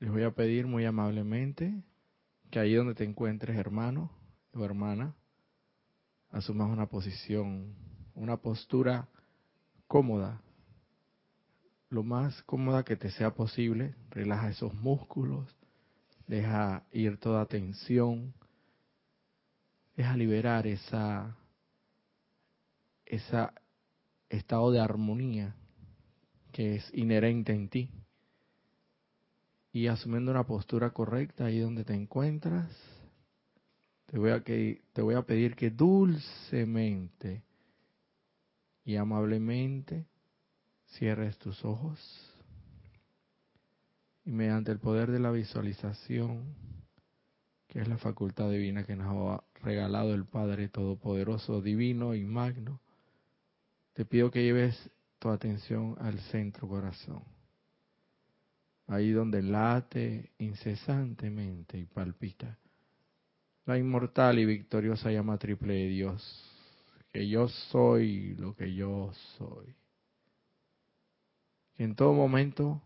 les voy a pedir muy amablemente que ahí donde te encuentres, hermano o hermana, asumas una posición, una postura cómoda, lo más cómoda que te sea posible. Relaja esos músculos, deja ir toda tensión, deja liberar esa, esa estado de armonía que es inherente en ti. Y asumiendo una postura correcta ahí donde te encuentras, te voy a, que, te voy a pedir que dulcemente y amablemente cierres tus ojos y mediante el poder de la visualización, que es la facultad divina que nos ha regalado el Padre Todopoderoso, Divino y Magno, te pido que lleves tu atención al centro corazón, ahí donde late incesantemente y palpita la inmortal y victoriosa llama triple de Dios, que yo soy lo que yo soy. Que en todo momento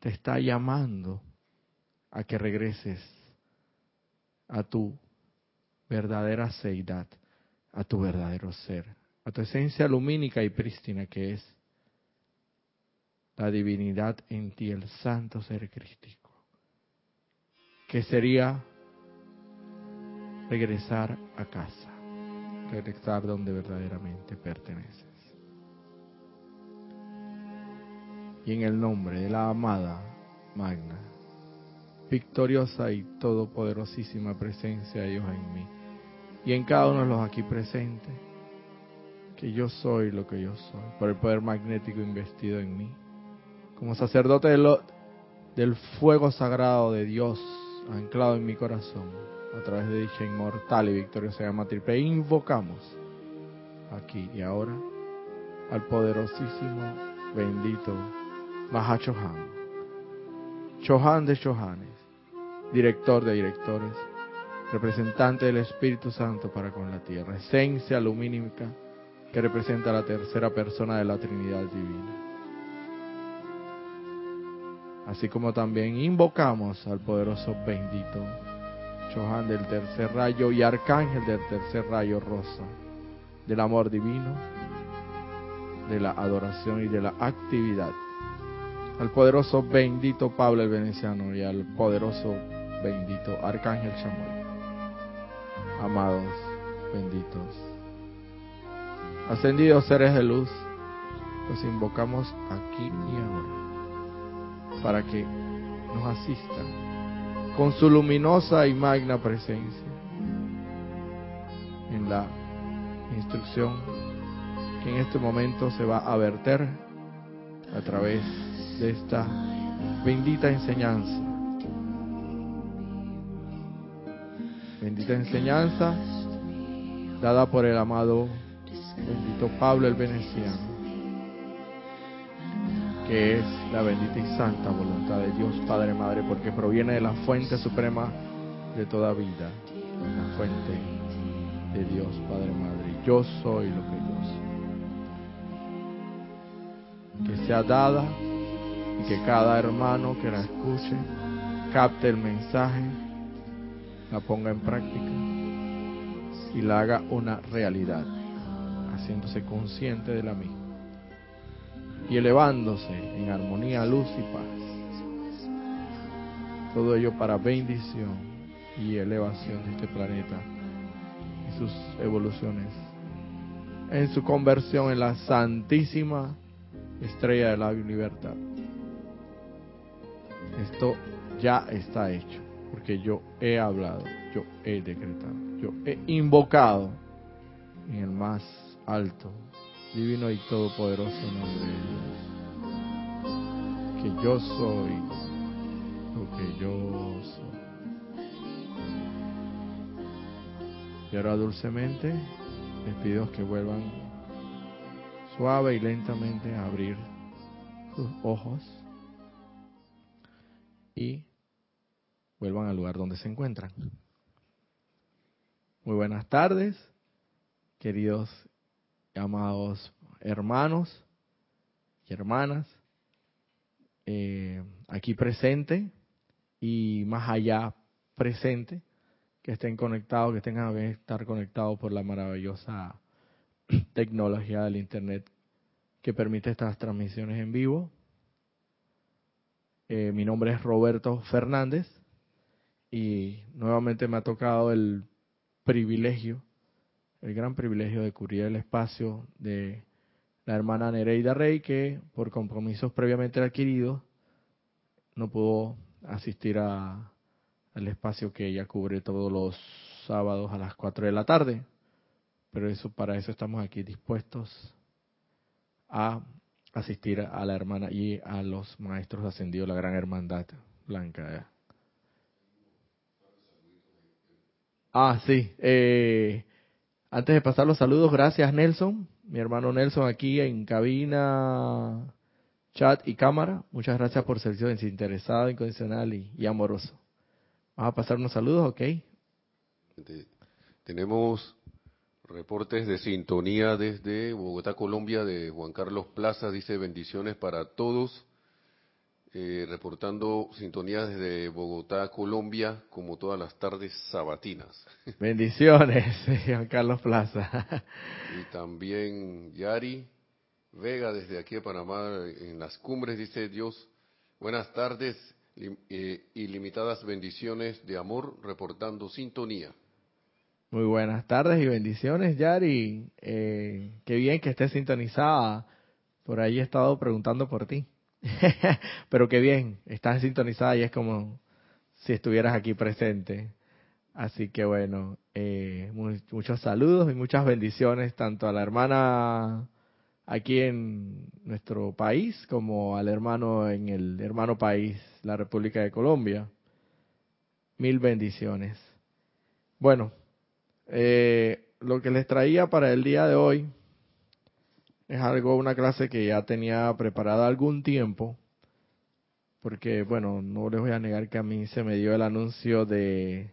te está llamando a que regreses a tu verdadera seidad, a tu verdadero ser, a tu esencia lumínica y prístina que es la divinidad en ti, el santo ser crístico, que sería regresar a casa, regresar donde verdaderamente perteneces. Y en el nombre de la amada Magna, victoriosa y todopoderosísima presencia de Dios en mí, y en cada uno de los aquí presentes, que yo soy lo que yo soy, por el poder magnético investido en mí, como sacerdote del fuego sagrado de Dios anclado en mi corazón, a través de dicha inmortal y victoriosa llama triple, invocamos aquí y ahora al poderosísimo, bendito Mahachohan, Chohan de Chohanes, director de directores, representante del Espíritu Santo para con la tierra, esencia lumínica que representa la tercera persona de la Trinidad Divina. Así como también invocamos al poderoso bendito Chohan del tercer rayo y Arcángel del tercer rayo rosa, del amor divino, de la adoración y de la actividad. Al poderoso bendito Pablo el Veneciano y al poderoso bendito Arcángel Chamuel. Amados, benditos, ascendidos seres de luz, los invocamos aquí y ahora para que nos asistan con su luminosa y magna presencia en la instrucción que en este momento se va a verter a través de esta bendita enseñanza. Bendita enseñanza dada por el amado bendito Pablo el Veneciano que es la bendita y santa voluntad de Dios Padre Madre, porque proviene de la fuente suprema de toda vida, la fuente de Dios Padre Madre. Yo soy lo que yo soy. Que sea dada y que cada hermano que la escuche capte el mensaje, la ponga en práctica y la haga una realidad, haciéndose consciente de la misma y elevándose en armonía, luz y paz. Todo ello para bendición y elevación de este planeta y sus evoluciones en su conversión en la santísima estrella de la libertad. Esto ya está hecho, porque yo he hablado, yo he decretado, yo he invocado en el más alto divino y todopoderoso nombre. Que yo soy lo que yo soy. Y ahora dulcemente les pido que vuelvan suave y lentamente a abrir sus ojos y vuelvan al lugar donde se encuentran. Muy buenas tardes, queridos amados hermanos y hermanas, eh, aquí presente y más allá presente, que estén conectados, que tengan que estar conectados por la maravillosa tecnología del Internet que permite estas transmisiones en vivo. Eh, mi nombre es Roberto Fernández y nuevamente me ha tocado el privilegio, el gran privilegio de cubrir el espacio de la hermana Nereida Rey, que por compromisos previamente adquiridos no pudo asistir a, al espacio que ella cubre todos los sábados a las 4 de la tarde. Pero eso para eso estamos aquí dispuestos a asistir a la hermana y a los maestros ascendidos, la gran hermandad blanca. Ah, sí. Eh, antes de pasar los saludos, gracias Nelson, mi hermano Nelson aquí en cabina, chat y cámara. Muchas gracias por ser desinteresado, incondicional y, amoroso. Vamos a pasar unos saludos, ¿ok? Tenemos reportes de sintonía desde Bogotá, Colombia, de Juan Carlos Plaza. Dice bendiciones para todos. Eh, reportando sintonía desde Bogotá, Colombia, como todas las tardes sabatinas. Bendiciones, Juan Carlos Plaza. y también Yari Vega desde aquí de Panamá, en las cumbres, dice Dios, buenas tardes, eh, ilimitadas bendiciones de amor, reportando sintonía. Muy buenas tardes y bendiciones, Yari. Eh, qué bien que estés sintonizada. Por ahí he estado preguntando por ti. Pero qué bien, estás sintonizada y es como si estuvieras aquí presente. Así que bueno, eh, muchos saludos y muchas bendiciones tanto a la hermana aquí en nuestro país como al hermano en el hermano país, la República de Colombia. Mil bendiciones. Bueno, eh, lo que les traía para el día de hoy es algo, una clase que ya tenía preparada algún tiempo, porque bueno, no les voy a negar que a mí se me dio el anuncio de,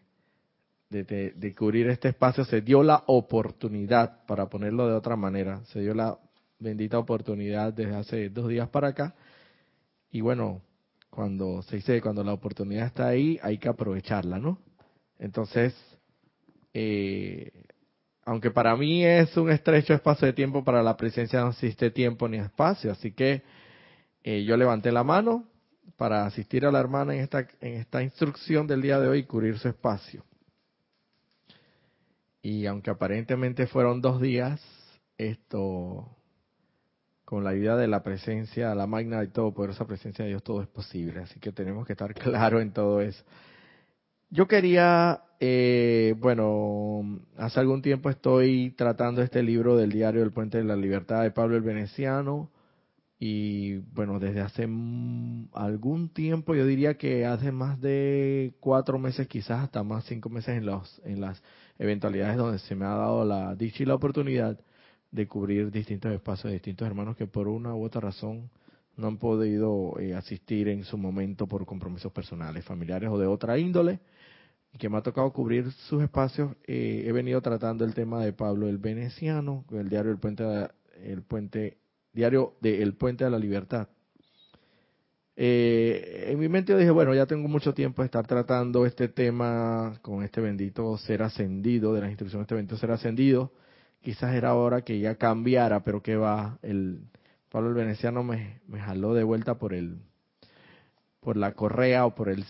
de, de, cubrir este espacio, se dio la oportunidad, para ponerlo de otra manera, se dio la bendita oportunidad desde hace dos días para acá, y bueno, cuando se dice, cuando la oportunidad está ahí, hay que aprovecharla, ¿no? Entonces, eh, aunque para mí es un estrecho espacio de tiempo, para la presencia no existe tiempo ni espacio, así que eh, yo levanté la mano para asistir a la hermana en esta, en esta instrucción del día de hoy cubrir su espacio. Y aunque aparentemente fueron dos días, esto, con la ayuda de la presencia, la magna y todo esa presencia de Dios, todo es posible. Así que tenemos que estar claros en todo eso. Yo quería, eh, bueno, hace algún tiempo estoy tratando este libro del diario del Puente de la Libertad de Pablo el Veneciano y bueno, desde hace algún tiempo, yo diría que hace más de cuatro meses, quizás hasta más cinco meses en, los, en las eventualidades donde se me ha dado la dicha y la oportunidad de cubrir distintos espacios de distintos hermanos que por una u otra razón no han podido eh, asistir en su momento por compromisos personales, familiares o de otra índole que me ha tocado cubrir sus espacios, eh, he venido tratando el tema de Pablo el Veneciano, el diario El Puente, el Puente diario de El Puente de la Libertad. Eh, en mi mente yo dije, bueno, ya tengo mucho tiempo de estar tratando este tema con este bendito ser ascendido, de las instrucciones de este bendito ser ascendido. Quizás era hora que ya cambiara, pero que va, el Pablo el Veneciano me jaló de vuelta por el, por la correa o por el,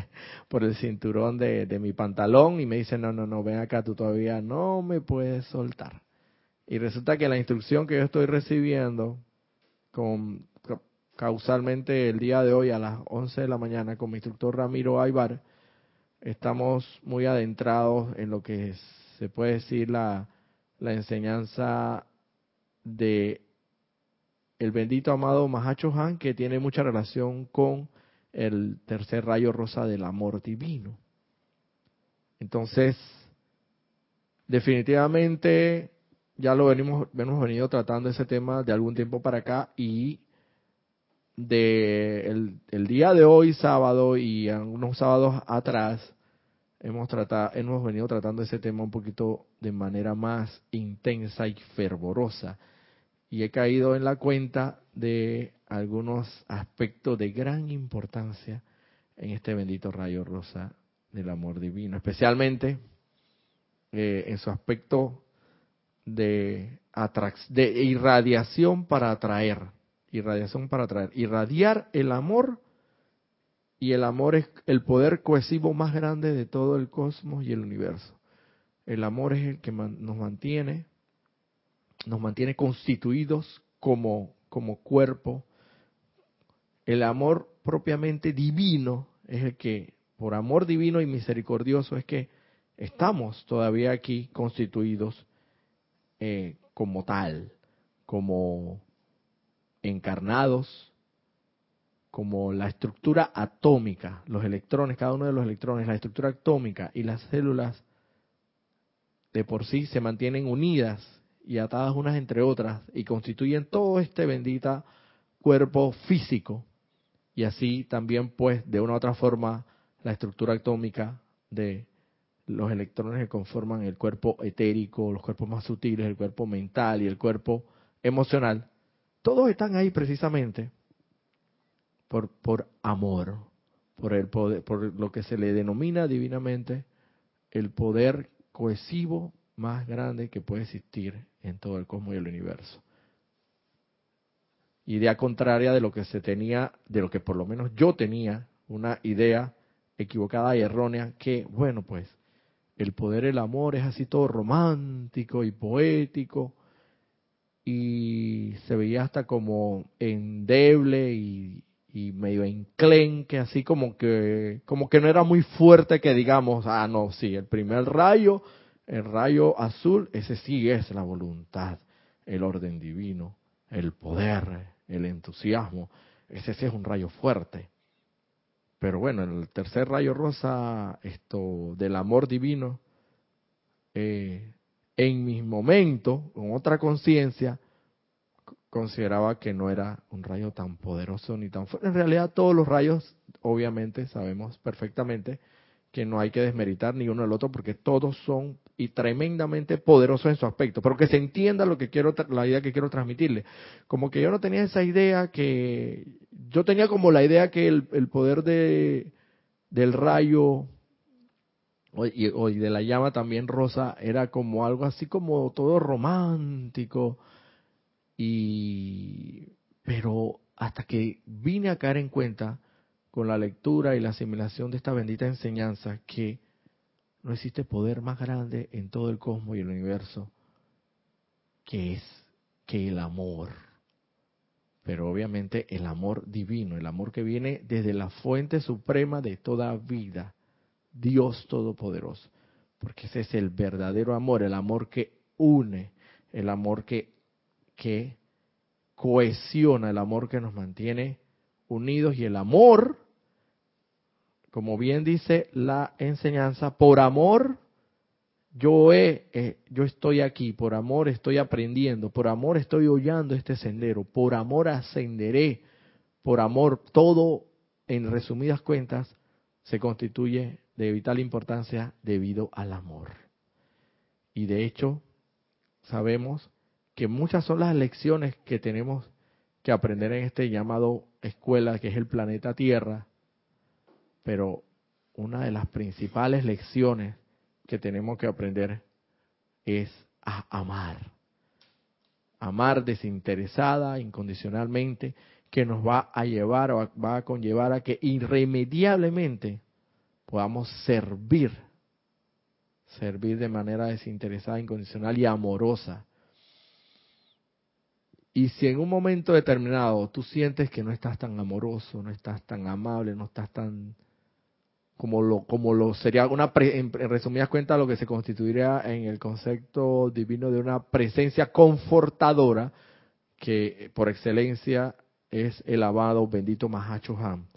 por el cinturón de, de, mi pantalón y me dice, no, no, no, ven acá, tú todavía no me puedes soltar. Y resulta que la instrucción que yo estoy recibiendo con, causalmente el día de hoy a las 11 de la mañana con mi instructor Ramiro Aybar, estamos muy adentrados en lo que se puede decir la, la enseñanza de el bendito amado Mahacho Han, que tiene mucha relación con el tercer rayo rosa del amor divino. Entonces, definitivamente ya lo venimos, hemos venido tratando ese tema de algún tiempo para acá y de el, día de hoy, sábado y unos sábados atrás, hemos hemos venido tratando ese tema un poquito de manera más intensa y fervorosa. Y he caído en la cuenta de algunos aspectos de gran importancia en este bendito rayo rosa del amor divino, especialmente eh, en su aspecto de, de irradiación para atraer, irradiación para atraer, irradiar el amor y el amor es el poder cohesivo más grande de todo el cosmos y el universo. El amor es el que nos mantiene, nos mantiene constituidos como, como cuerpo. El amor propiamente divino es el que, por amor divino y misericordioso, es que estamos todavía aquí constituidos eh, como tal, como encarnados, como la estructura atómica, los electrones, cada uno de los electrones, la estructura atómica y las células de por sí se mantienen unidas y atadas unas entre otras y constituyen todo este bendita cuerpo físico y así también pues de una u otra forma la estructura atómica de los electrones que conforman el cuerpo etérico, los cuerpos más sutiles, el cuerpo mental y el cuerpo emocional, todos están ahí precisamente por, por amor, por el poder, por lo que se le denomina divinamente el poder cohesivo más grande que puede existir en todo el cosmos y el universo. Idea contraria de lo que se tenía, de lo que por lo menos yo tenía, una idea equivocada y errónea, que, bueno, pues, el poder del amor es así todo romántico y poético, y se veía hasta como endeble y, y medio enclenque, así como que, como que no era muy fuerte que digamos, ah, no, sí, el primer rayo, el rayo azul, ese sí es la voluntad, el orden divino, el poder, el entusiasmo, ese sí es un rayo fuerte. Pero bueno, el tercer rayo rosa, esto del amor divino, eh, en mis momentos, con otra conciencia, consideraba que no era un rayo tan poderoso ni tan fuerte. En realidad todos los rayos, obviamente, sabemos perfectamente que no hay que desmeritar ni uno al otro porque todos son y tremendamente poderosos en su aspecto, pero que se entienda lo que quiero la idea que quiero transmitirle. Como que yo no tenía esa idea que yo tenía como la idea que el, poder de del rayo y, de la llama también rosa era como algo así como todo romántico y pero hasta que vine a caer en cuenta con la lectura y la asimilación de esta bendita enseñanza que no existe poder más grande en todo el cosmos y el universo que es que el amor. Pero obviamente el amor divino, el amor que viene desde la fuente suprema de toda vida, Dios Todopoderoso. Porque ese es el verdadero amor, el amor que une, el amor que, que cohesiona, el amor que nos mantiene unidos y el amor como bien dice la enseñanza, por amor yo, he, eh, yo estoy aquí, por amor estoy aprendiendo, por amor estoy hollando este sendero, por amor ascenderé, por amor todo, en resumidas cuentas, se constituye de vital importancia debido al amor. Y de hecho, sabemos que muchas son las lecciones que tenemos que aprender en este llamado escuela que es el planeta Tierra, pero una de las principales lecciones que tenemos que aprender es a amar. Amar desinteresada, incondicionalmente, que nos va a llevar o va a conllevar a que irremediablemente podamos servir, servir de manera desinteresada, incondicional y amorosa. Y si en un momento determinado tú sientes que no estás tan amoroso, no estás tan amable, no estás tan como lo, como lo sería una, en, resumidas cuentas, lo que se constituiría en el concepto divino de una presencia confortadora, que por excelencia es el amado bendito Mahacho Ham.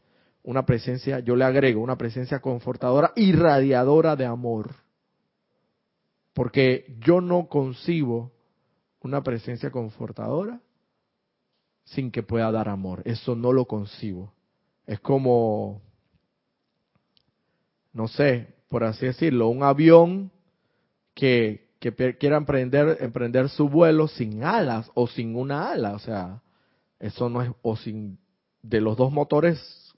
Una presencia, yo le agrego, una presencia confortadora, irradiadora de amor. Porque yo no concibo una presencia confortadora sin que pueda dar amor. Eso no lo concibo. Es como no sé, por así decirlo, un avión que, que quiera emprender, emprender su vuelo sin alas o sin una ala, o sea, eso no es, o sin, de los dos motores,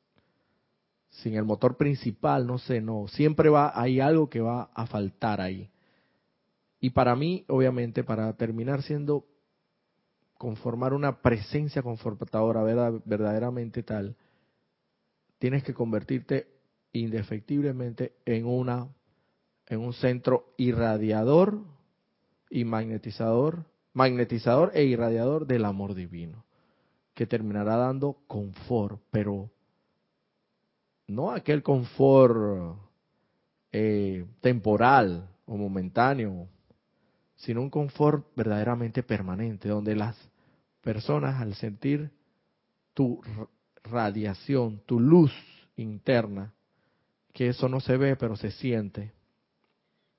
sin el motor principal, no sé, no, siempre va, hay algo que va a faltar ahí. Y para mí, obviamente, para terminar siendo, conformar una presencia confortadora verdaderamente tal, tienes que convertirte indefectiblemente en una en un centro irradiador y magnetizador, magnetizador e irradiador del amor divino, que terminará dando confort, pero no aquel confort eh, temporal o momentáneo, sino un confort verdaderamente permanente, donde las personas al sentir tu radiación, tu luz interna, que eso no se ve pero se siente,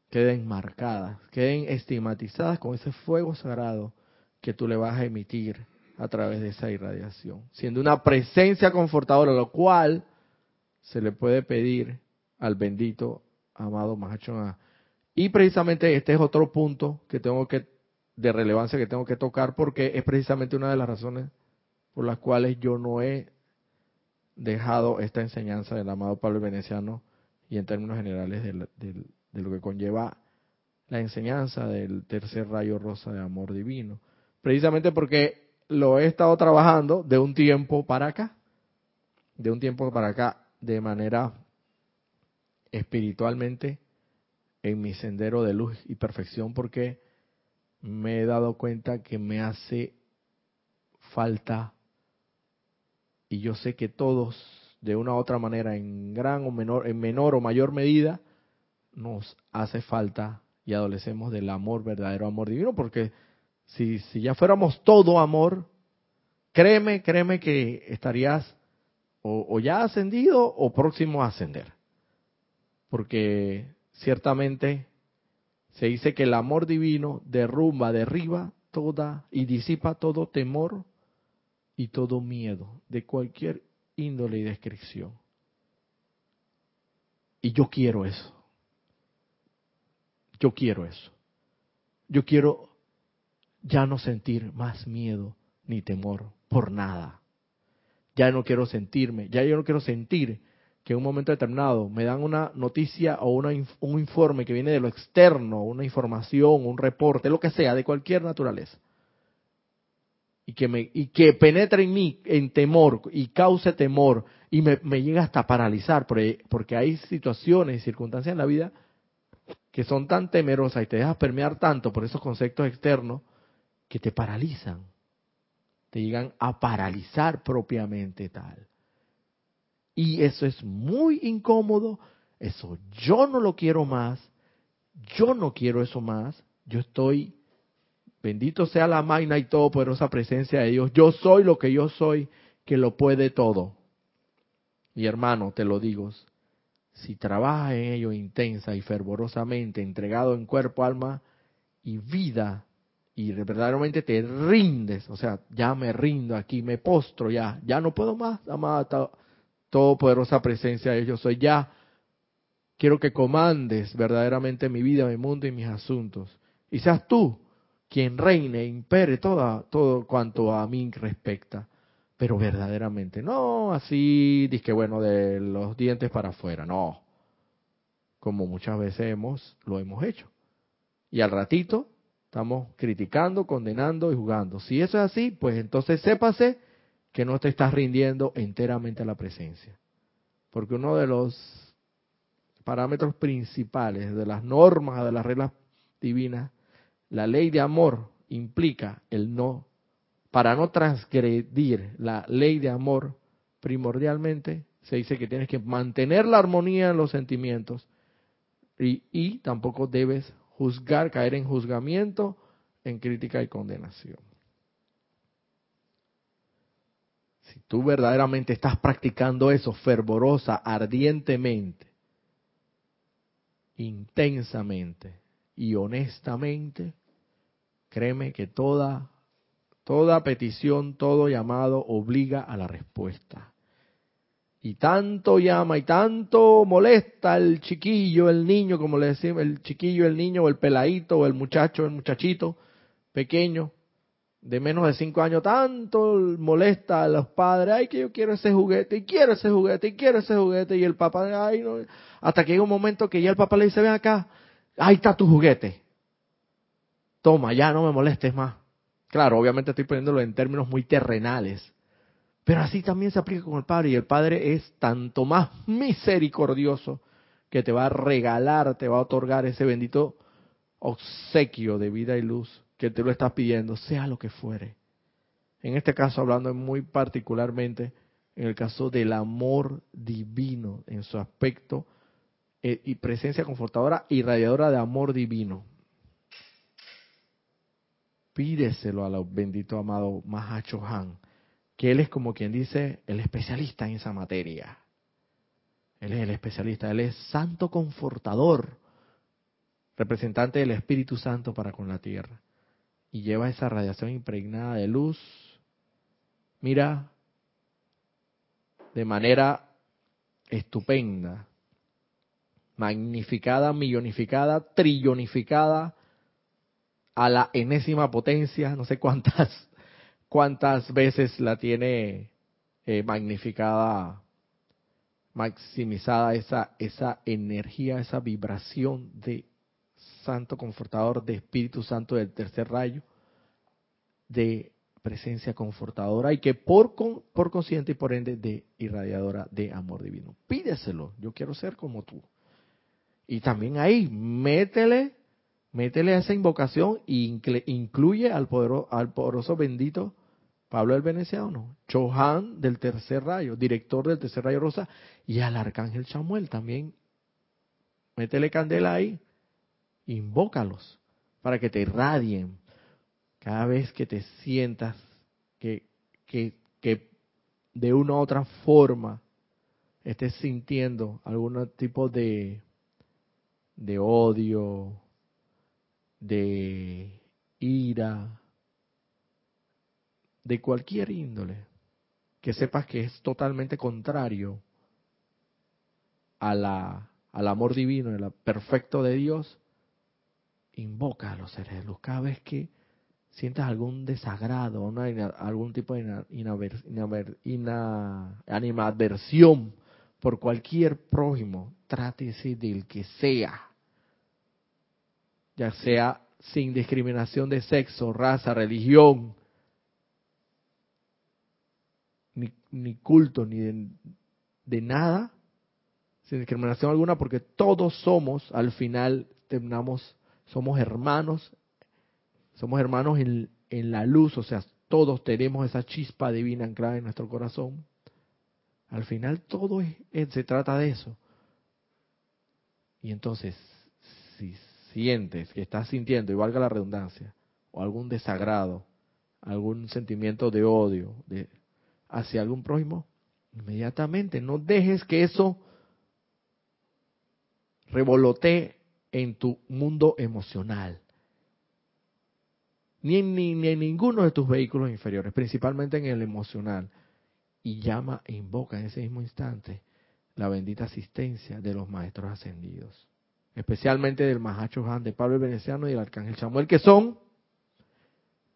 queden marcadas, queden estigmatizadas con ese fuego sagrado que tú le vas a emitir a través de esa irradiación, siendo una presencia confortadora, lo cual se le puede pedir al bendito amado Mahachon Y precisamente este es otro punto que tengo que de relevancia que tengo que tocar porque es precisamente una de las razones por las cuales yo no he dejado esta enseñanza del amado Pablo Veneciano y en términos generales de lo que conlleva la enseñanza del tercer rayo rosa de amor divino. Precisamente porque lo he estado trabajando de un tiempo para acá, de un tiempo para acá, de manera espiritualmente en mi sendero de luz y perfección porque me he dado cuenta que me hace falta y yo sé que todos de una u otra manera en gran o menor en menor o mayor medida nos hace falta y adolecemos del amor verdadero amor divino porque si si ya fuéramos todo amor créeme créeme que estarías o, ya ascendido o próximo a ascender. Porque ciertamente se dice que el amor divino derrumba, derriba toda y disipa todo temor y todo miedo de cualquier índole y descripción. Y yo quiero eso. Yo quiero eso. Yo quiero ya no sentir más miedo ni temor por nada ya no quiero sentirme, ya yo no quiero sentir que en un momento determinado me dan una noticia o una, un informe que viene de lo externo, una información, un reporte, lo que sea, de cualquier naturaleza, y que, me, y que penetre en mí en temor y cause temor y me, llega hasta paralizar, porque, porque hay situaciones y circunstancias en la vida que son tan temerosas y te dejas permear tanto por esos conceptos externos que te paralizan te llegan a paralizar propiamente tal. Y eso es muy incómodo, eso yo no lo quiero más, yo no quiero eso más, yo estoy, bendito sea la magna y todopoderosa presencia de Dios, yo soy lo que yo soy, que lo puede todo. Y hermano, te lo digo, si trabajas en ello intensa y fervorosamente, entregado en cuerpo, alma y vida, y verdaderamente te rindes, o sea, ya me rindo aquí, me postro ya, ya no puedo más, amada todopoderosa presencia de Dios, soy ya, quiero que comandes verdaderamente mi vida, mi mundo y mis asuntos, y seas tú quien reine, impere toda, todo cuanto a mí respecta, pero verdaderamente, no así, disque bueno, de los dientes para afuera, no, como muchas veces hemos, lo hemos hecho, y al ratito Estamos criticando, condenando y jugando. Si eso es así, pues entonces sépase que no te estás rindiendo enteramente a la presencia. Porque uno de los parámetros principales de las normas, de las reglas divinas, la ley de amor implica el no, para no transgredir la ley de amor, primordialmente se dice que tienes que mantener la armonía en los sentimientos y, y tampoco debes juzgar, caer en juzgamiento, en crítica y condenación. Si tú verdaderamente estás practicando eso fervorosa, ardientemente, intensamente y honestamente, créeme que toda toda petición, todo llamado obliga a la respuesta. Y tanto llama y tanto molesta el chiquillo, el niño, como le decimos, el chiquillo, el niño, o el peladito, o el muchacho, el muchachito pequeño, de menos de cinco años tanto molesta a los padres, ay que yo quiero ese juguete, y quiero ese juguete, y quiero ese juguete, y el papá, ay hasta que llega un momento que ya el papá le dice, ven acá, ahí está tu juguete, toma, ya no me molestes más. Claro, obviamente estoy poniéndolo en términos muy terrenales, pero así también se aplica con el Padre, y el Padre es tanto más misericordioso que te va a regalar, te va a otorgar ese bendito obsequio de vida y luz que te lo estás pidiendo, sea lo que fuere. En este caso, hablando muy particularmente en el caso del amor divino, en su aspecto eh, y presencia confortadora y radiadora de amor divino. Pídeselo a los bendito amado Mahacho Han, que él es como quien dice el especialista en esa materia. Él es el especialista, él es santo confortador, representante del Espíritu Santo para con la tierra y lleva esa radiación impregnada de luz, mira, de manera estupenda, magnificada, millonificada, trillonificada, a la enésima potencia, no sé cuántas, cuántas veces la tiene eh, magnificada, maximizada esa, esa energía, esa vibración de Santo Confortador, de Espíritu Santo del tercer rayo, de presencia confortadora y que por, por consciente y por ende de irradiadora de amor divino. Pídeselo, yo quiero ser como tú. Y también ahí, métele, métele esa invocación e incluye al, poderoso, al poderoso bendito Pablo el Veneciano, Chohan del tercer rayo, director del tercer rayo rosa, y al arcángel Samuel también. Métele candela ahí invócalos para que te irradien cada vez que te sientas que, que, que de una u otra forma estés sintiendo algún tipo de, de odio, de ira, de cualquier índole, que sepas que es totalmente contrario a la, al amor divino, el perfecto de Dios, invoca a los seres de luz. Cada vez que sientas algún desagrado, una, algún tipo de animadversión por cualquier prójimo, trátese del que sea, ya sea sin discriminación de sexo, raza, religión, ni, culto, ni de, nada, sin discriminación alguna, porque todos somos, al final, terminamos somos hermanos, somos hermanos en, la luz, o sea, todos tenemos esa chispa divina anclada en nuestro corazón. Al final todo se trata de eso. Y entonces, si sientes que estás sintiendo, y valga la redundancia, o algún desagrado, algún sentimiento de odio de, hacia algún prójimo, inmediatamente no dejes que eso revolotee en tu mundo emocional. Ni en, ni, en ninguno de tus vehículos inferiores, principalmente en el emocional. Y llama e invoca en ese mismo instante la bendita asistencia de los maestros ascendidos. Especialmente del Mahacho Han, de Pablo el Veneciano y del Arcángel Samuel, que son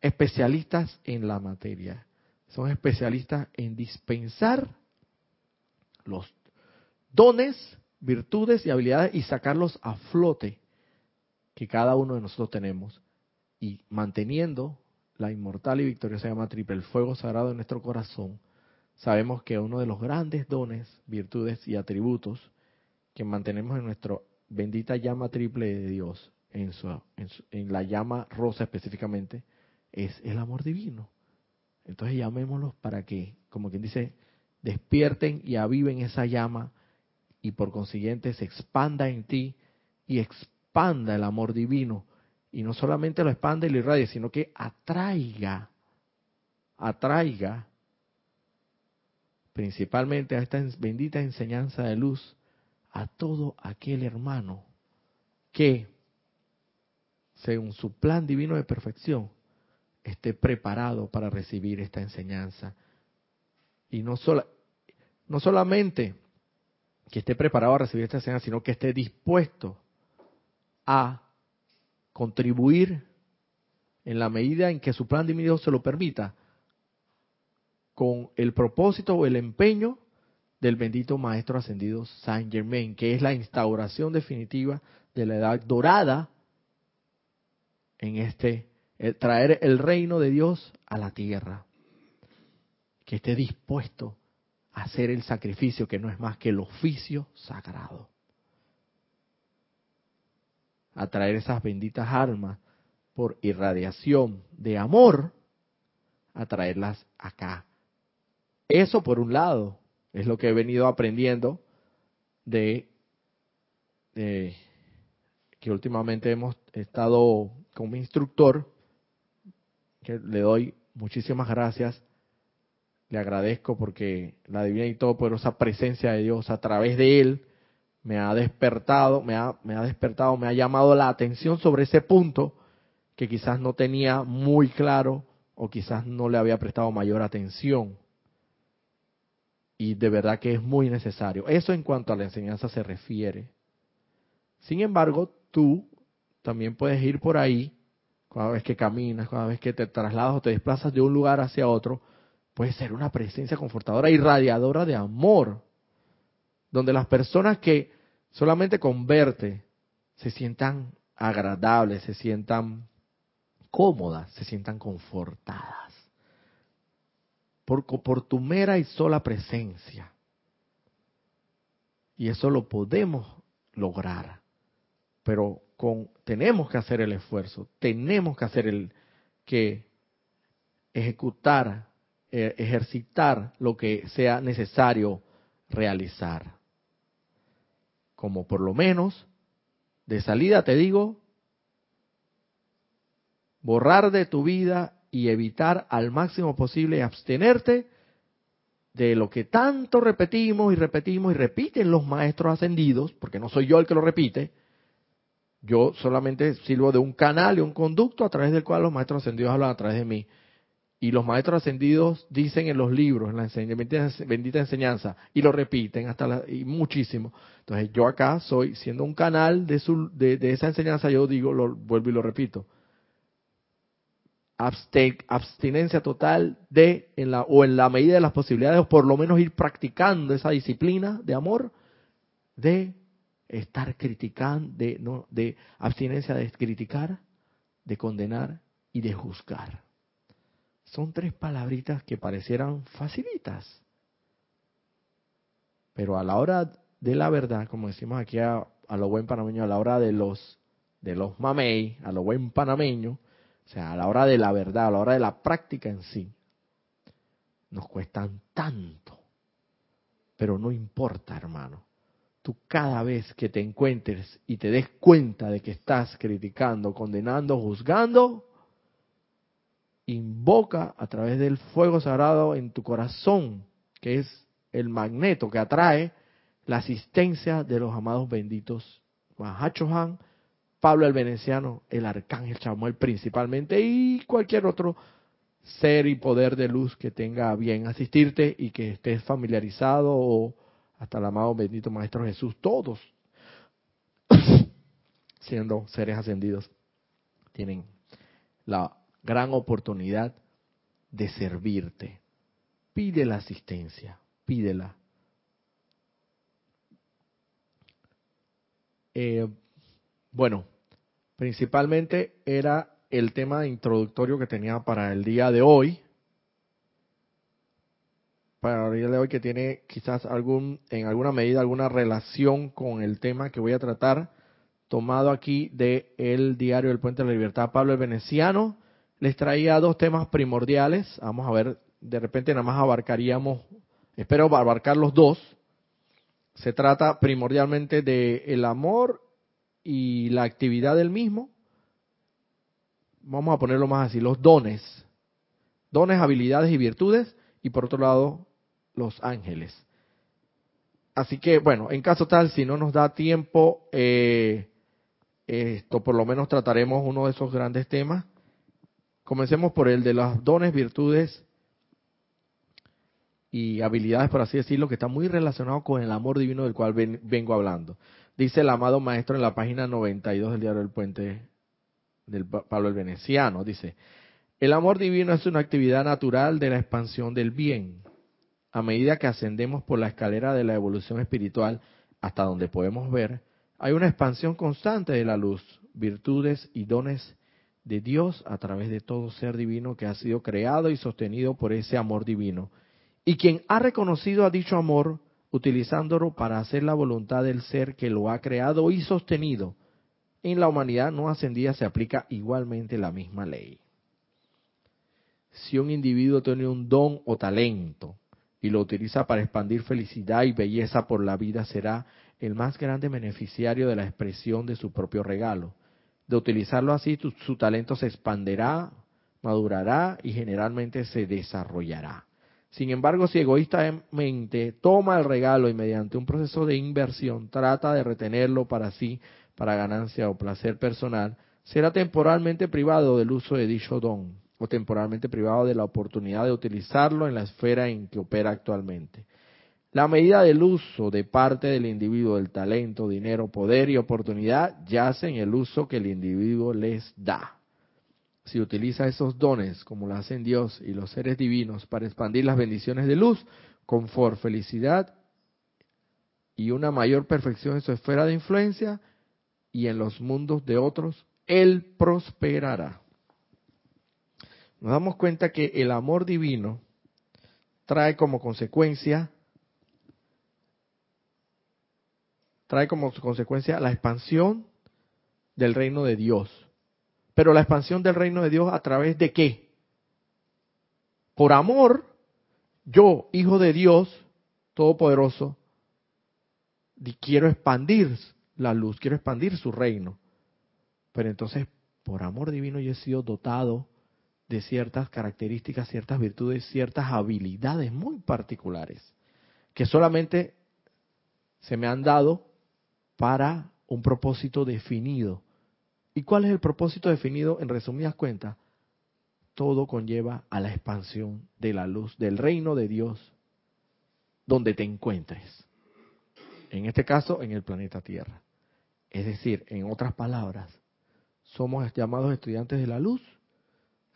especialistas en la materia. Son especialistas en dispensar los dones virtudes y habilidades y sacarlos a flote que cada uno de nosotros tenemos y manteniendo la inmortal y victoriosa llama triple, el fuego sagrado en nuestro corazón, sabemos que uno de los grandes dones, virtudes y atributos que mantenemos en nuestra bendita llama triple de Dios, en, su, en, la llama rosa específicamente, es el amor divino. Entonces llamémoslos para que, como quien dice, despierten y aviven esa llama y por consiguiente se expanda en ti y expanda el amor divino. Y no solamente lo expande y lo irradie, sino que atraiga, atraiga principalmente a esta bendita enseñanza de luz a todo aquel hermano que, según su plan divino de perfección, esté preparado para recibir esta enseñanza. Y no, sola, no solamente que esté preparado a recibir esta enseñanza, sino que esté dispuesto a contribuir en la medida en que su plan divino se lo permita, con el propósito o el empeño del bendito Maestro Ascendido Saint Germain, que es la instauración definitiva de la edad dorada en este, eh, traer el reino de Dios a la tierra, que esté dispuesto a hacer el sacrificio que no es más que el oficio sagrado, a traer esas benditas almas por irradiación de amor, a traerlas acá. Eso por un lado, es lo que he venido aprendiendo de, de que últimamente hemos estado con mi instructor, que le doy muchísimas gracias, le agradezco porque la divina y todopoderosa presencia de Dios a través de él me ha despertado, me ha, me ha despertado, me ha llamado la atención sobre ese punto que quizás no tenía muy claro o quizás no le había prestado mayor atención. Y de verdad que es muy necesario. Eso en cuanto a la enseñanza se refiere. Sin embargo, tú también puedes ir por ahí, cada vez que caminas, cada vez que te trasladas o te desplazas de un lugar hacia otro, puede ser una presencia confortadora y radiadora de amor, donde las personas que solamente con verte se sientan agradables, se sientan cómodas, se sientan confortadas. Por, por tu mera y sola presencia. Y eso lo podemos lograr. Pero con, tenemos que hacer el esfuerzo, tenemos que hacer el que ejecutar, eh, ejercitar lo que sea necesario realizar. Como por lo menos, de salida te digo, borrar de tu vida y evitar al máximo posible abstenerte de lo que tanto repetimos y repetimos y repiten los maestros ascendidos, porque no soy yo el que lo repite, yo solamente sirvo de un canal, de un conducto a través del cual los maestros ascendidos hablan a través de mí. Y los maestros ascendidos dicen en los libros, en la bendita enseñanza, y lo repiten hasta y muchísimo. Entonces yo acá soy, siendo un canal de, su, de, esa enseñanza, yo digo, lo vuelvo y lo repito. Abstinencia total de, en la, o en la medida de las posibilidades, o por lo menos ir practicando esa disciplina de amor, de estar criticando, de, no, de abstinencia de criticar, de condenar y de juzgar. Son tres palabritas que parecieran facilitas. Pero a la hora de la verdad, como decimos aquí a, lo buen panameño, a la hora de los de los mamey, a lo buen panameño, o sea, a la hora de la verdad, a la hora de la práctica en sí, nos cuestan tanto. Pero no importa, hermano tú cada vez que te encuentres y te des cuenta de que estás criticando, condenando, juzgando, invoca a través del fuego sagrado en tu corazón, que es el magneto que atrae la asistencia de los amados benditos Mahachohan, Pablo el Veneciano, el Arcángel Chamuel principalmente y cualquier otro ser y poder de luz que tenga bien asistirte y que estés familiarizado o hasta el amado bendito Maestro Jesús, todos siendo seres ascendidos, tienen la gran oportunidad de servirte. Pide la asistencia, pídela. Eh, bueno, principalmente era el tema introductorio que tenía para el día de hoy para el día de hoy que tiene quizás algún, en alguna medida alguna relación con el tema que voy a tratar, tomado aquí de el diario del Puente de la Libertad, Pablo el Veneciano. Les traía dos temas primordiales. Vamos a ver, de repente nada más abarcaríamos, espero abarcar los dos. Se trata primordialmente de el amor y la actividad del mismo. Vamos a ponerlo más así, los dones. Dones, habilidades y virtudes. Y por otro lado, los ángeles. Así que, bueno, en caso tal, si no nos da tiempo, eh, esto por lo menos trataremos uno de esos grandes temas. Comencemos por el de los dones, virtudes y habilidades, por así decirlo, que está muy relacionado con el amor divino del cual vengo hablando. Dice el amado maestro en la página 92 del diario del puente, del Pablo el Veneciano. Dice, el amor divino es una actividad natural de la expansión del bien. A medida que ascendemos por la escalera de la evolución espiritual hasta donde podemos ver, hay una expansión constante de la luz, virtudes y dones de Dios a través de todo ser divino que ha sido creado y sostenido por ese amor divino. Y quien ha reconocido a dicho amor, utilizándolo para hacer la voluntad del ser que lo ha creado y sostenido, en la humanidad no ascendida se aplica igualmente la misma ley si un individuo tiene un don o talento y lo utiliza para expandir felicidad y belleza por la vida, será el más grande beneficiario de la expresión de su propio regalo. De utilizarlo así, su talento se expanderá, madurará y generalmente se desarrollará. Sin embargo, si egoístamente toma el regalo y mediante un proceso de inversión trata de retenerlo para sí, para ganancia o placer personal, será temporalmente privado del uso de dicho don o temporalmente privado de la oportunidad de utilizarlo en la esfera en que opera actualmente. La medida del uso de parte del individuo del talento, dinero, poder y oportunidad yace en el uso que el individuo les da. Si utiliza esos dones, como lo hacen Dios y los seres divinos, para expandir las bendiciones de luz, confort, felicidad y una mayor perfección en su esfera de influencia y en los mundos de otros, Él prosperará nos damos cuenta que el amor divino trae como consecuencia trae como consecuencia la expansión del reino de Dios. Pero la expansión del reino de Dios a través de qué? Por amor, yo, hijo de Dios Todopoderoso, quiero expandir la luz, quiero expandir su reino. Pero entonces, por amor divino yo he sido dotado de ciertas características, ciertas virtudes, ciertas habilidades muy particulares, que solamente se me han dado para un propósito definido. ¿Y cuál es el propósito definido? En resumidas cuentas, todo conlleva a la expansión de la luz del reino de Dios donde te encuentres. En este caso, en el planeta Tierra. Es decir, en otras palabras, somos llamados estudiantes de la luz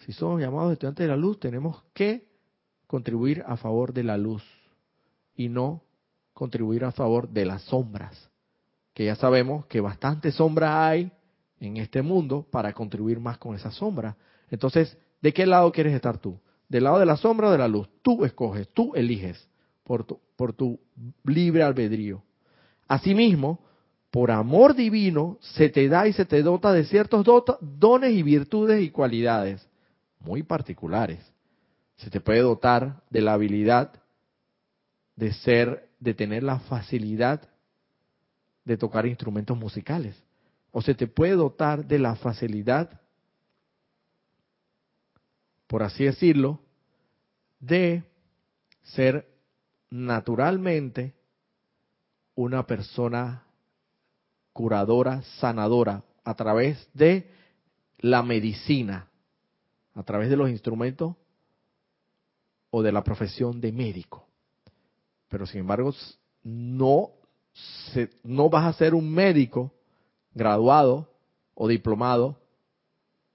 si somos llamados estudiantes de la luz, tenemos que contribuir a favor de la luz y no contribuir a favor de las sombras, que ya sabemos que bastante sombra hay en este mundo para contribuir más con esa sombra. Entonces, ¿de qué lado quieres estar tú? ¿Del lado de la sombra o de la luz? Tú escoges, tú eliges por tu, libre albedrío. Asimismo, por amor divino, se te da y se te dota de ciertos dones y virtudes y cualidades muy particulares. Se te puede dotar de la habilidad de ser, de tener la facilidad de tocar instrumentos musicales. O se te puede dotar de la facilidad, por así decirlo, de ser naturalmente una persona curadora, sanadora, a través de la medicina, a través de los instrumentos o de la profesión de médico. Pero sin embargo, no, no vas a ser un médico graduado o diplomado,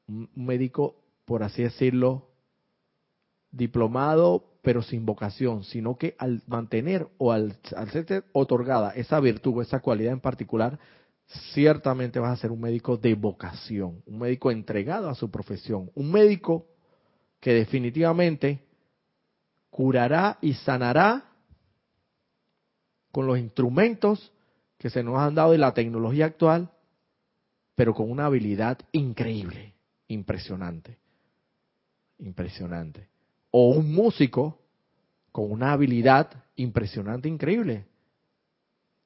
un médico, por así decirlo, diplomado pero sin vocación, sino que al mantener o al, al ser otorgada esa virtud o esa cualidad en particular, ciertamente vas a ser un médico de vocación, un médico entregado a su profesión, un médico que definitivamente curará y sanará con los instrumentos que se nos han dado de la tecnología actual, pero con una habilidad increíble, impresionante, impresionante. O un músico con una habilidad impresionante, increíble,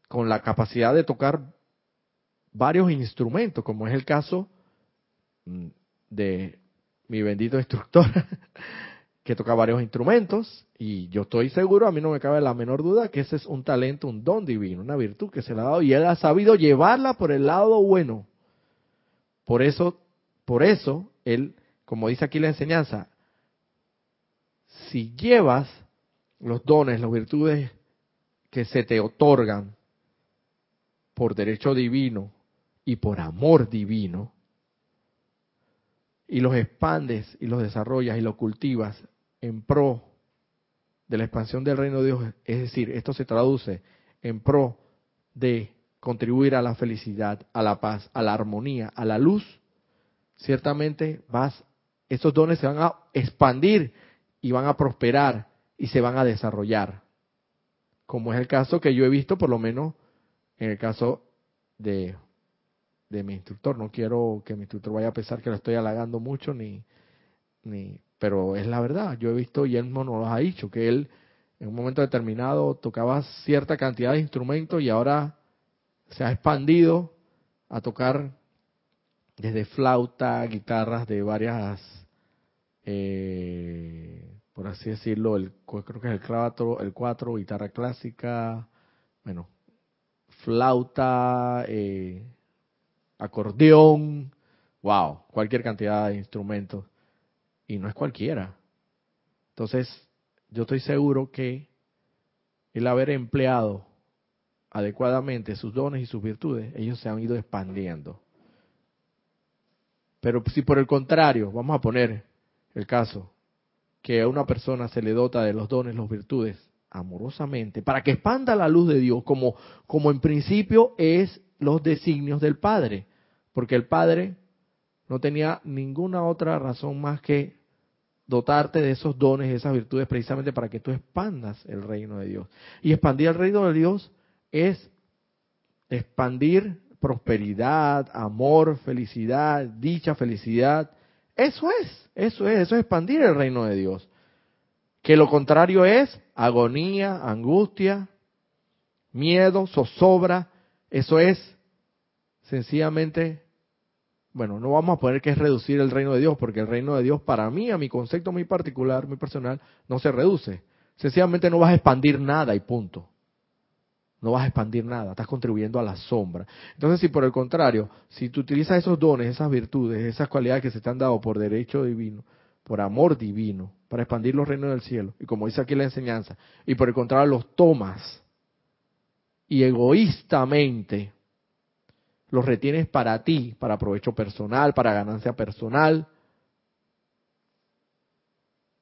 con la capacidad de tocar varios instrumentos, como es el caso mm, de mi bendito instructor, que toca varios instrumentos, y yo estoy seguro, a mí no me cabe la menor duda, que ese es un talento, un don divino, una virtud que se le ha dado, y él ha sabido llevarla por el lado bueno. Por eso, por eso, él, como dice aquí la enseñanza, si llevas los dones, las virtudes que se te otorgan por derecho divino, y por amor divino, y los expandes y los desarrollas y los cultivas en pro de la expansión del reino de Dios, es decir, esto se traduce en pro de contribuir a la felicidad, a la paz, a la armonía, a la luz, ciertamente vas, estos dones se van a expandir y van a prosperar y se van a desarrollar. Como es el caso que yo he visto, por lo menos en el caso de, de mi instructor. No quiero que mi instructor vaya a pensar que lo estoy halagando mucho, ni, ni, pero es la verdad. Yo he visto, y él no nos lo ha dicho, que él en un momento determinado tocaba cierta cantidad de instrumentos y ahora se ha expandido a tocar desde flauta, guitarras de varias, eh, por así decirlo, el, creo que es el cuatro, el cuatro, guitarra clásica, bueno, flauta, eh, acordeón, wow, cualquier cantidad de instrumentos. Y no es cualquiera. Entonces, yo estoy seguro que el haber empleado adecuadamente sus dones y sus virtudes, ellos se han ido expandiendo. Pero si por el contrario, vamos a poner el caso, que a una persona se le dota de los dones, las virtudes, amorosamente, para que expanda la luz de Dios, como, como en principio es los designios del Padre, porque el Padre no tenía ninguna otra razón más que dotarte de esos dones, esas virtudes, precisamente para que tú expandas el reino de Dios. Y expandir el reino de Dios es expandir prosperidad, amor, felicidad, dicha, felicidad. Eso es, eso es, eso es expandir el reino de Dios. Que lo contrario es agonía, angustia, miedo, zozobra. Eso es sencillamente, bueno, no vamos a poner que es reducir el reino de Dios, porque el reino de Dios para mí, a mi concepto muy particular, muy personal, no se reduce. Sencillamente no vas a expandir nada y punto. No vas a expandir nada, estás contribuyendo a la sombra. Entonces, si por el contrario, si tú utilizas esos dones, esas virtudes, esas cualidades que se te han dado por derecho divino, por amor divino, para expandir los reinos del cielo, y como dice aquí la enseñanza, y por el contrario los tomas y egoístamente los retienes para ti, para provecho personal, para ganancia personal,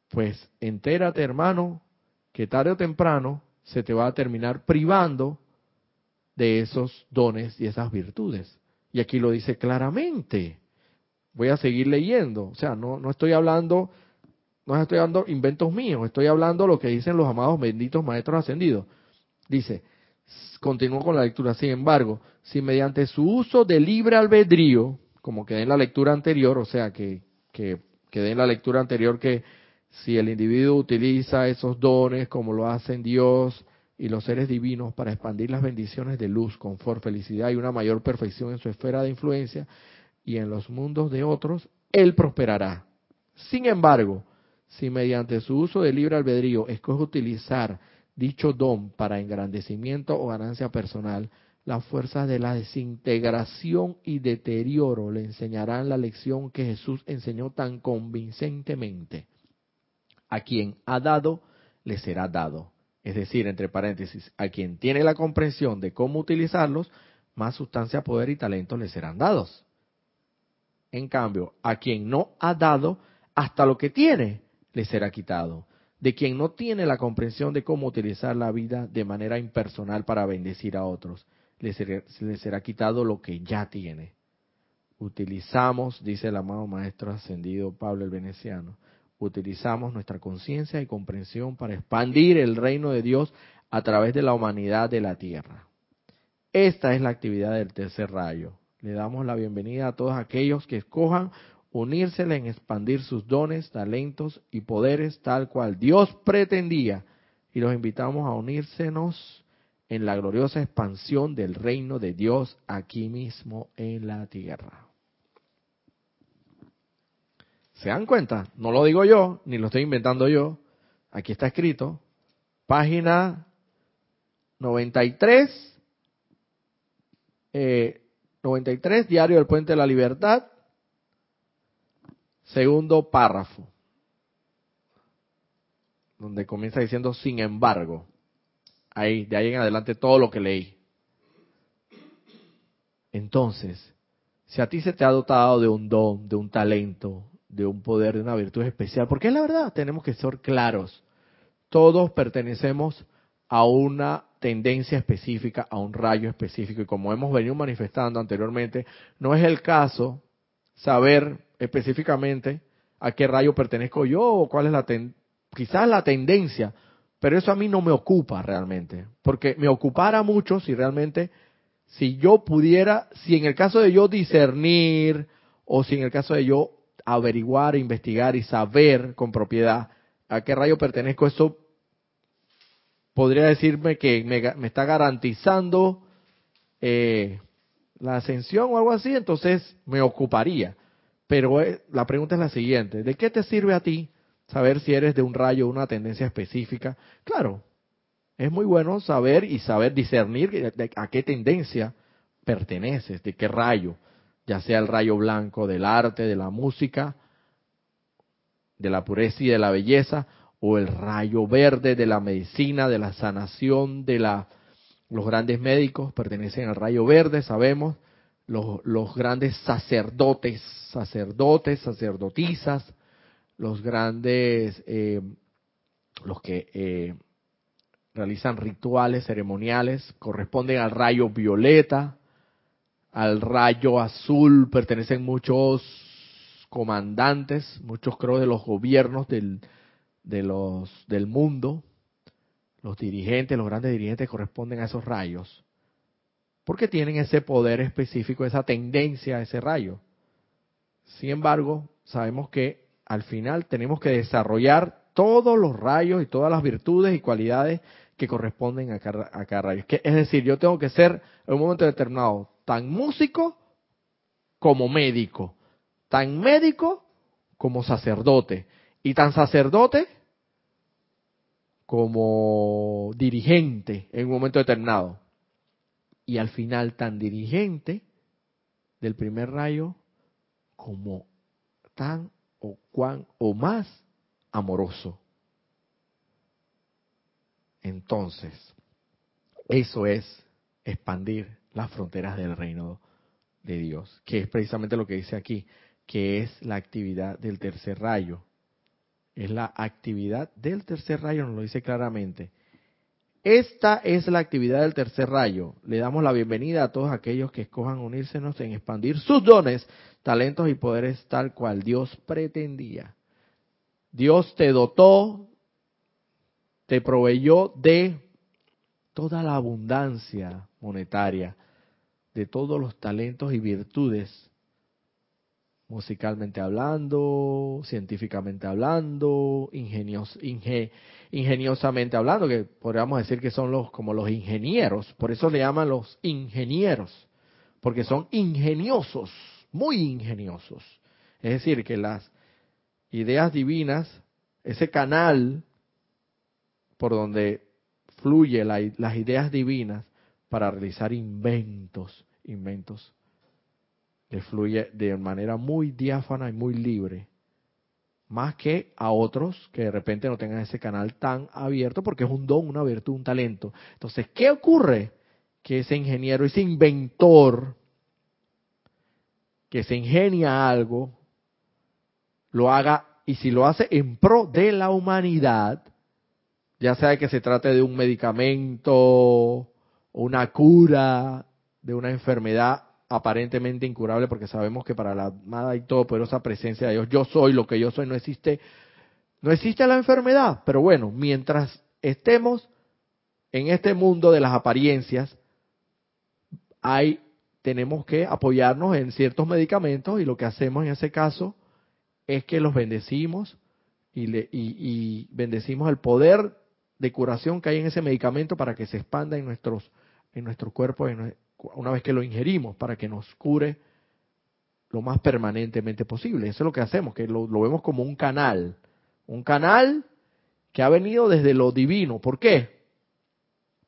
pues entérate hermano, que tarde o temprano se te va a terminar privando de esos dones y esas virtudes. Y aquí lo dice claramente. Voy a seguir leyendo. O sea, no, no estoy hablando, no estoy hablando inventos míos, estoy hablando lo que dicen los amados benditos maestros ascendidos. Dice, continúo con la lectura, sin embargo, si mediante su uso de libre albedrío, como quedé en la lectura anterior, o sea, que, que quedé en la lectura anterior que si el individuo utiliza esos dones como lo hacen Dios y los seres divinos para expandir las bendiciones de luz, confort, felicidad y una mayor perfección en su esfera de influencia y en los mundos de otros, él prosperará. Sin embargo, si mediante su uso de libre albedrío escoge utilizar dicho don para engrandecimiento o ganancia personal, las fuerzas de la desintegración y deterioro le enseñarán la lección que Jesús enseñó tan convincentemente a quien ha dado, le será dado. Es decir, entre paréntesis, a quien tiene la comprensión de cómo utilizarlos, más sustancia, poder y talento le serán dados. En cambio, a quien no ha dado, hasta lo que tiene, le será quitado. De quien no tiene la comprensión de cómo utilizar la vida de manera impersonal para bendecir a otros, le será, le será quitado lo que ya tiene. Utilizamos, dice el amado Maestro Ascendido Pablo el Veneciano, utilizamos nuestra conciencia y comprensión para expandir el reino de Dios a través de la humanidad de la tierra. Esta es la actividad del tercer rayo. Le damos la bienvenida a todos aquellos que escojan unírsele en expandir sus dones, talentos y poderes tal cual Dios pretendía y los invitamos a unírsenos en la gloriosa expansión del reino de Dios aquí mismo en la tierra. ¿Se dan cuenta? No lo digo yo, ni lo estoy inventando yo. Aquí está escrito. Página 93, eh, 93, Diario del Puente de la Libertad, segundo párrafo, donde comienza diciendo, sin embargo, ahí, de ahí en adelante todo lo que leí. Entonces, si a ti se te ha dotado de un don, de un talento, de un poder, de una virtud especial, porque es la verdad, tenemos que ser claros. Todos pertenecemos a una tendencia específica, a un rayo específico, y como hemos venido manifestando anteriormente, no es el caso saber específicamente a qué rayo pertenezco yo o cuál es la quizás la tendencia, pero eso a mí no me ocupa realmente, porque me ocupara mucho si realmente si yo pudiera, si en el caso de yo discernir o si en el caso de yo averiguar, investigar y saber con propiedad a qué rayo pertenezco, eso podría decirme que me, está garantizando eh, la ascensión o algo así, entonces me ocuparía. Pero eh, la pregunta es la siguiente, ¿de qué te sirve a ti saber si eres de un rayo o una tendencia específica? Claro, es muy bueno saber y saber discernir a qué tendencia perteneces, de qué rayo, ya sea el rayo blanco del arte, de la música, de la pureza y de la belleza, o el rayo verde de la medicina, de la sanación, de la los grandes médicos pertenecen al rayo verde, sabemos, los, los grandes sacerdotes, sacerdotes, sacerdotisas, los grandes, eh, los que eh, realizan rituales ceremoniales, corresponden al rayo violeta, al rayo azul pertenecen muchos comandantes, muchos creo de los gobiernos del, de los, del mundo, los dirigentes, los grandes dirigentes corresponden a esos rayos, porque tienen ese poder específico, esa tendencia a ese rayo. Sin embargo, sabemos que al final tenemos que desarrollar todos los rayos y todas las virtudes y cualidades que corresponden a cada, rayo. Es decir, yo tengo que ser en un momento determinado tan músico como médico, tan médico como sacerdote, y tan sacerdote como dirigente en un momento determinado. Y al final tan dirigente del primer rayo como tan o cuán o más amoroso. Entonces, eso es expandir las fronteras del reino de Dios, que es precisamente lo que dice aquí, que es la actividad del tercer rayo. Es la actividad del tercer rayo, nos lo dice claramente. Esta es la actividad del tercer rayo. Le damos la bienvenida a todos aquellos que escojan unírsenos en expandir sus dones, talentos y poderes tal cual Dios pretendía. Dios te dotó, te proveyó de toda la abundancia monetaria, de todos los talentos y virtudes, musicalmente hablando, científicamente hablando, ingenios, ingeniosamente hablando, que podríamos decir que son los como los ingenieros, por eso le llaman los ingenieros, porque son ingeniosos, muy ingeniosos. Es decir, que las ideas divinas, ese canal por donde fluye las ideas divinas para realizar inventos, inventos, que fluye de manera muy diáfana y muy libre, más que a otros que de repente no tengan ese canal tan abierto porque es un don, una virtud, un talento. Entonces, ¿qué ocurre? Que ese ingeniero, ese inventor, que se ingenia algo, lo haga, y si lo hace en pro de la humanidad, ya sea que se trate de un medicamento, una cura de una enfermedad aparentemente incurable, porque sabemos que para la amada y todopoderosa presencia de Dios, yo soy lo que yo soy, no existe, no existe la enfermedad. Pero bueno, mientras estemos en este mundo de las apariencias, hay, tenemos que apoyarnos en ciertos medicamentos y lo que hacemos en ese caso es que los bendecimos y, le, y, bendecimos el poder de curación que hay en ese medicamento para que se expanda en nuestros en nuestro cuerpo una vez que lo ingerimos para que nos cure lo más permanentemente posible. Eso es lo que hacemos, que lo, vemos como un canal, un canal que ha venido desde lo divino. ¿Por qué?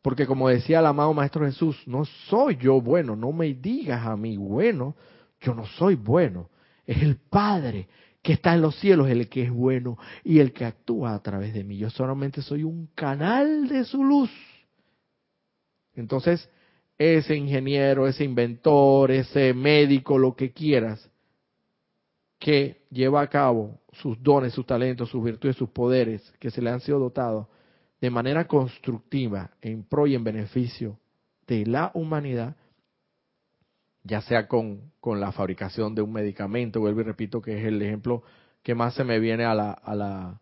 Porque como decía el amado Maestro Jesús, no soy yo bueno, no me digas a mí bueno, yo no soy bueno. Es el Padre que está en los cielos el que es bueno y el que actúa a través de mí. Yo solamente soy un canal de su luz. Entonces, ese ingeniero, ese inventor, ese médico, lo que quieras, que lleva a cabo sus dones, sus talentos, sus virtudes, sus poderes que se le han sido dotados de manera constructiva, en pro y en beneficio de la humanidad, ya sea con, con la fabricación de un medicamento, vuelvo y repito que es el ejemplo que más se me viene a la, a la,